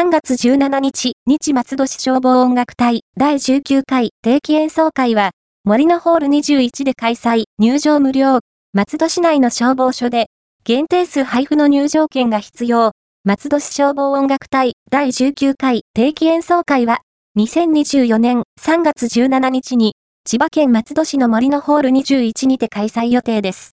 3月17日、日松戸市消防音楽隊第19回定期演奏会は、森のホール21で開催、入場無料。松戸市内の消防署で、限定数配布の入場券が必要。松戸市消防音楽隊第19回定期演奏会は、2024年3月17日に、千葉県松戸市の森のホール21にて開催予定です。